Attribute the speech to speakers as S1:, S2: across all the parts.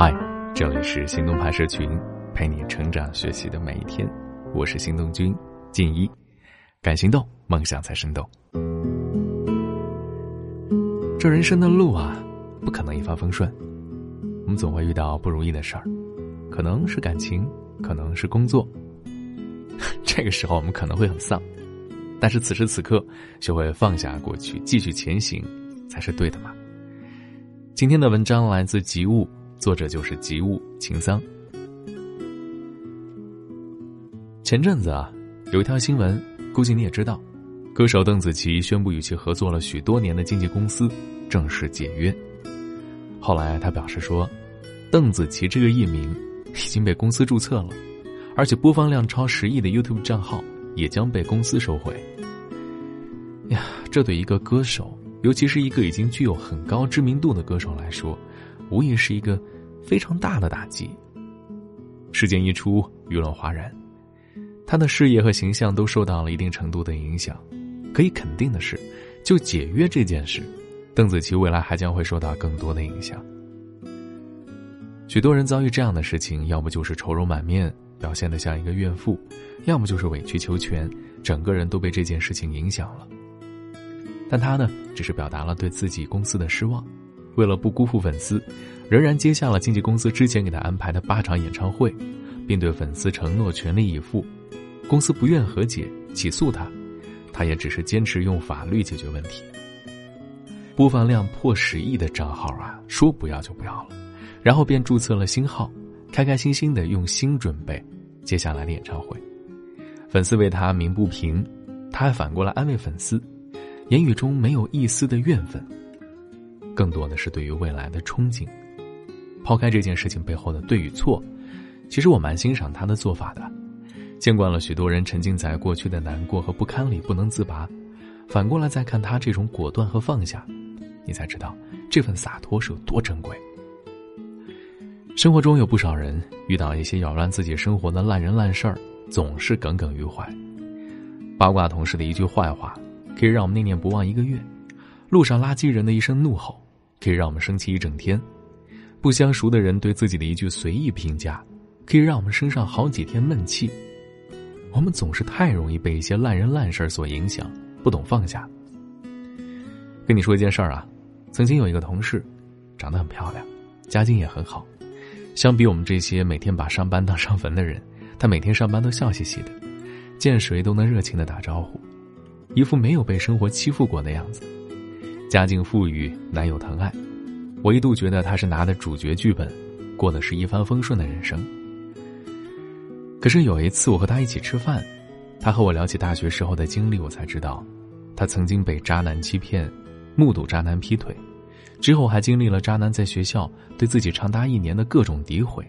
S1: 嗨，这里是行动派社群，陪你成长学习的每一天。我是行动君静一，敢行动，梦想才生动。这人生的路啊，不可能一帆风顺，我们总会遇到不如意的事儿，可能是感情，可能是工作。这个时候我们可能会很丧，但是此时此刻学会放下过去，继续前行，才是对的嘛。今天的文章来自吉物。作者就是吉物秦桑。前阵子啊，有一条新闻，估计你也知道，歌手邓紫棋宣布与其合作了许多年的经纪公司正式解约。后来他表示说，邓紫棋这个艺名已经被公司注册了，而且播放量超十亿的 YouTube 账号也将被公司收回。呀，这对一个歌手，尤其是一个已经具有很高知名度的歌手来说，无疑是一个非常大的打击。事件一出，舆论哗然，他的事业和形象都受到了一定程度的影响。可以肯定的是，就解约这件事，邓紫棋未来还将会受到更多的影响。许多人遭遇这样的事情，要么就是愁容满面，表现得像一个怨妇，要么就是委曲求全，整个人都被这件事情影响了。但他呢，只是表达了对自己公司的失望。为了不辜负粉丝，仍然接下了经纪公司之前给他安排的八场演唱会，并对粉丝承诺全力以赴。公司不愿和解，起诉他，他也只是坚持用法律解决问题。播放量破十亿的账号啊，说不要就不要了，然后便注册了新号，开开心心的用心准备接下来的演唱会。粉丝为他鸣不平，他还反过来安慰粉丝，言语中没有一丝的怨愤。更多的是对于未来的憧憬。抛开这件事情背后的对与错，其实我蛮欣赏他的做法的。见惯了许多人沉浸在过去的难过和不堪里不能自拔，反过来再看他这种果断和放下，你才知道这份洒脱是有多珍贵。生活中有不少人遇到一些扰乱自己生活的烂人烂事儿，总是耿耿于怀。八卦同事的一句坏话，可以让我们念念不忘一个月；路上垃圾人的一声怒吼。可以让我们生气一整天，不相熟的人对自己的一句随意评价，可以让我们身上好几天闷气。我们总是太容易被一些烂人烂事所影响，不懂放下。跟你说一件事儿啊，曾经有一个同事，长得很漂亮，家境也很好。相比我们这些每天把上班当上坟的人，他每天上班都笑嘻嘻的，见谁都能热情的打招呼，一副没有被生活欺负过的样子。家境富裕，男友疼爱，我一度觉得他是拿的主角剧本，过的是一帆风顺的人生。可是有一次我和他一起吃饭，他和我聊起大学时候的经历，我才知道，他曾经被渣男欺骗，目睹渣男劈腿，之后还经历了渣男在学校对自己长达一年的各种诋毁。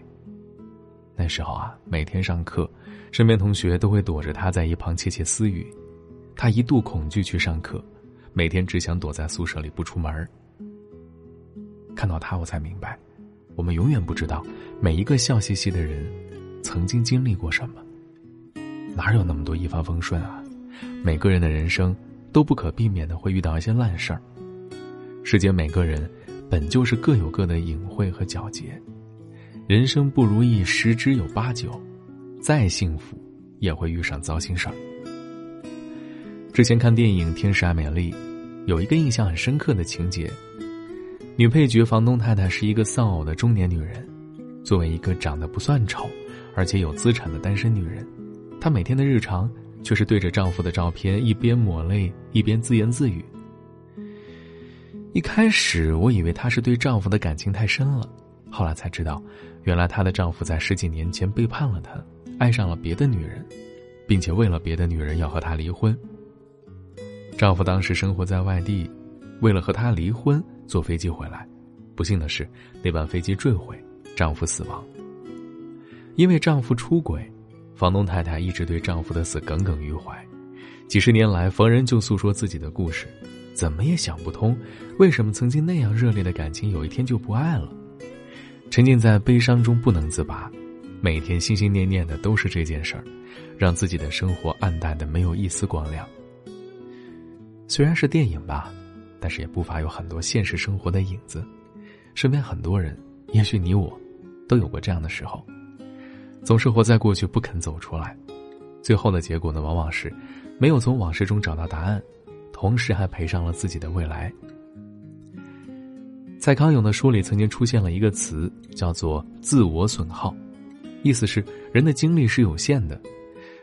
S1: 那时候啊，每天上课，身边同学都会躲着他在一旁窃窃私语，他一度恐惧去上课。每天只想躲在宿舍里不出门看到他，我才明白，我们永远不知道每一个笑嘻嘻的人，曾经经历过什么。哪有那么多一帆风顺啊？每个人的人生都不可避免的会遇到一些烂事儿。世间每个人本就是各有各的隐晦和皎洁，人生不如意十之有八九，再幸福也会遇上糟心事儿。之前看电影《天使爱美丽》，有一个印象很深刻的情节：女配角房东太太是一个丧偶的中年女人。作为一个长得不算丑，而且有资产的单身女人，她每天的日常却是对着丈夫的照片一边抹泪一边自言自语。一开始我以为她是对丈夫的感情太深了，后来才知道，原来她的丈夫在十几年前背叛了她，爱上了别的女人，并且为了别的女人要和她离婚。丈夫当时生活在外地，为了和她离婚，坐飞机回来。不幸的是，那班飞机坠毁，丈夫死亡。因为丈夫出轨，房东太太一直对丈夫的死耿耿于怀。几十年来，逢人就诉说自己的故事，怎么也想不通，为什么曾经那样热烈的感情，有一天就不爱了。沉浸在悲伤中不能自拔，每天心心念念的都是这件事儿，让自己的生活暗淡的没有一丝光亮。虽然是电影吧，但是也不乏有很多现实生活的影子。身边很多人，也许你我，都有过这样的时候，总是活在过去不肯走出来，最后的结果呢，往往是没有从往事中找到答案，同时还赔上了自己的未来。蔡康永的书里曾经出现了一个词，叫做“自我损耗”，意思是人的精力是有限的，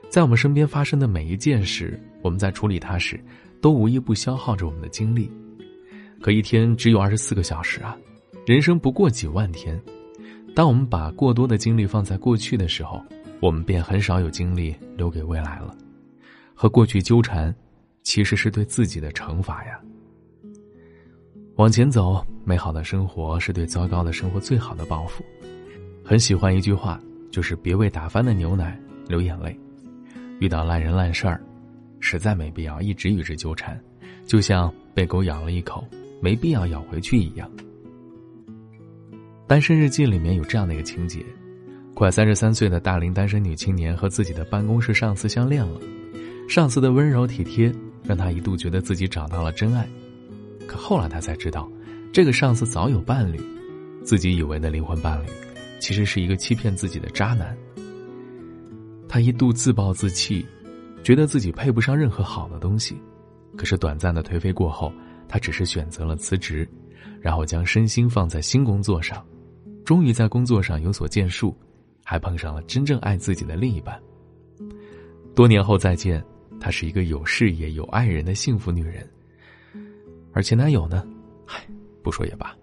S1: 在我们身边发生的每一件事，我们在处理它时，都无一不消耗着我们的精力。可一天只有二十四个小时啊，人生不过几万天，当我们把过多的精力放在过去的时候，我们便很少有精力留给未来了。和过去纠缠，其实是对自己的惩罚呀。往前走，美好的生活是对糟糕的生活最好的报复。很喜欢一句话，就是别为打翻的牛奶流眼泪。遇到烂人烂事儿，实在没必要一直与之纠缠，就像被狗咬了一口，没必要咬回去一样。单身日记里面有这样的一个情节：快三十三岁的大龄单身女青年和自己的办公室上司相恋了，上司的温柔体贴让她一度觉得自己找到了真爱。可后来她才知道，这个上司早有伴侣，自己以为的灵魂伴侣，其实是一个欺骗自己的渣男。他一度自暴自弃，觉得自己配不上任何好的东西。可是短暂的颓废过后，他只是选择了辞职，然后将身心放在新工作上，终于在工作上有所建树，还碰上了真正爱自己的另一半。多年后再见，她是一个有事业、有爱人的幸福女人。而前男友呢？嗨，不说也罢。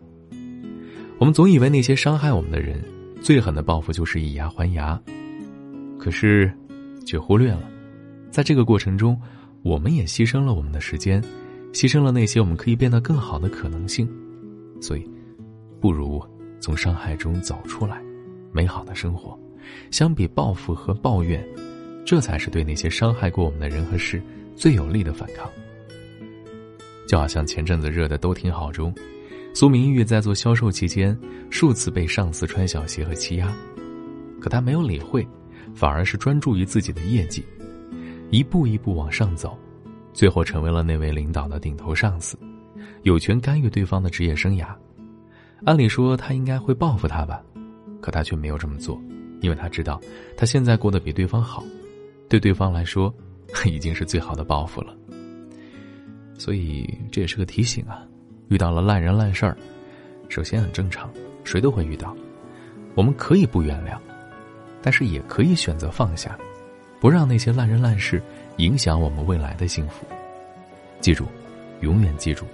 S1: 我们总以为那些伤害我们的人，最狠的报复就是以牙还牙，可是，却忽略了，在这个过程中，我们也牺牲了我们的时间，牺牲了那些我们可以变得更好的可能性。所以，不如从伤害中走出来，美好的生活。相比报复和抱怨，这才是对那些伤害过我们的人和事最有力的反抗。就好像前阵子热的都挺好中，苏明玉在做销售期间，数次被上司穿小鞋和欺压，可他没有理会，反而是专注于自己的业绩，一步一步往上走，最后成为了那位领导的顶头上司，有权干预对方的职业生涯。按理说他应该会报复他吧，可他却没有这么做，因为他知道他现在过得比对方好，对对方来说，已经是最好的报复了。所以这也是个提醒啊，遇到了烂人烂事儿，首先很正常，谁都会遇到。我们可以不原谅，但是也可以选择放下，不让那些烂人烂事影响我们未来的幸福。记住，永远记住，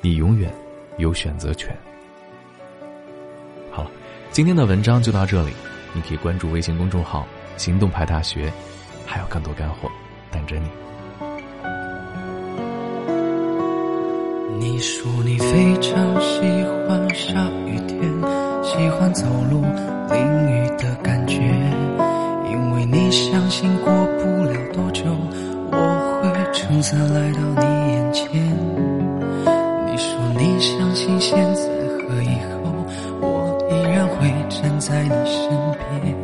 S1: 你永远有选择权。好了，今天的文章就到这里，你可以关注微信公众号“行动派大学”，还有更多干货等着你。
S2: 你说你非常喜欢下雨天，喜欢走路淋雨的感觉，因为你相信过不了多久，我会撑伞来到你眼前。你说你相信现在和以后，我依然会站在你身边。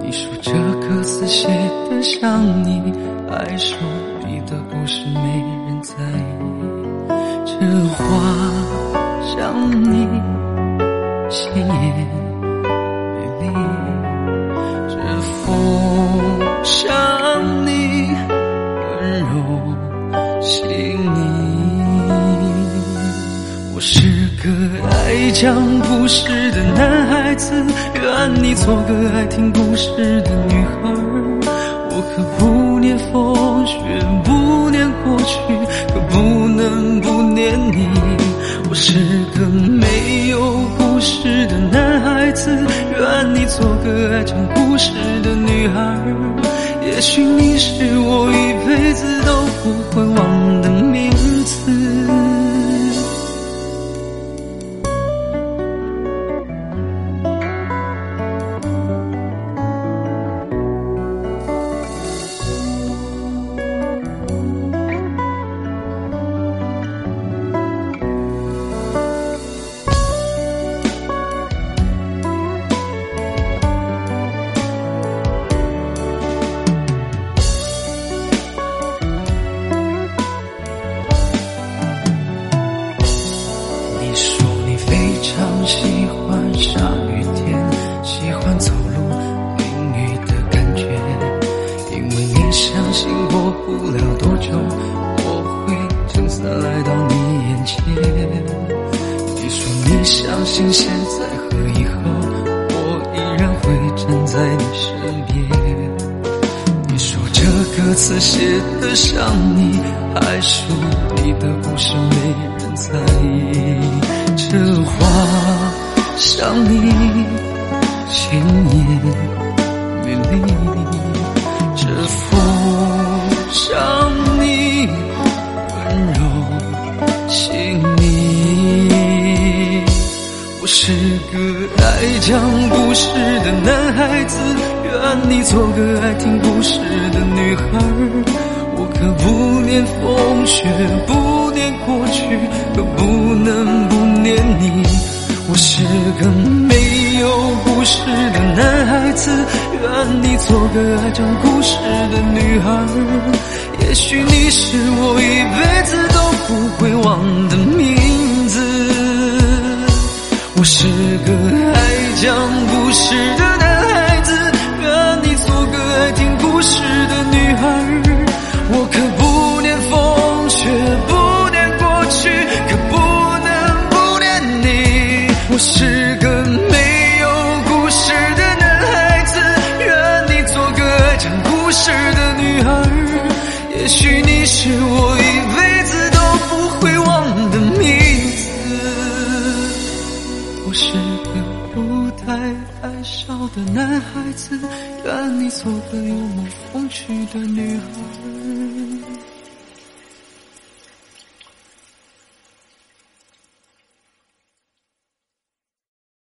S2: 你说这歌词写的像你，爱说你的故事没人在意。这花像你鲜艳讲故事的男孩子，愿你做个爱听故事的女孩。我可不念风雪，不念过去，可不能不。念你，我是个没有故事的男孩子，愿你做个爱讲故事的女孩。也许你是我一辈子都不会忘的我会撑伞来到你眼前。你说你相信现在和以后，我依然会站在你身边。你说这歌词写的像你，还说你的故事没人在意，这话像你。千言美丽，爱讲故事的男孩子，愿你做个爱听故事的女孩。我可不念风雪，不念过去，可不能不念你。我是个没。有故事的男孩子，愿你做个爱讲故事的女孩。也许你是我一辈子都不会忘的名字。我是个事的男孩子，愿你做个爱听故事的女孩。我可不念风雪，不念过去，可不能不念你。我是个没有故事的男孩子，让你做个讲故事的女孩。也许你是我一辈子都不会忘的名字。我是个不太爱笑的男孩子，愿你做个幽默风趣的女孩。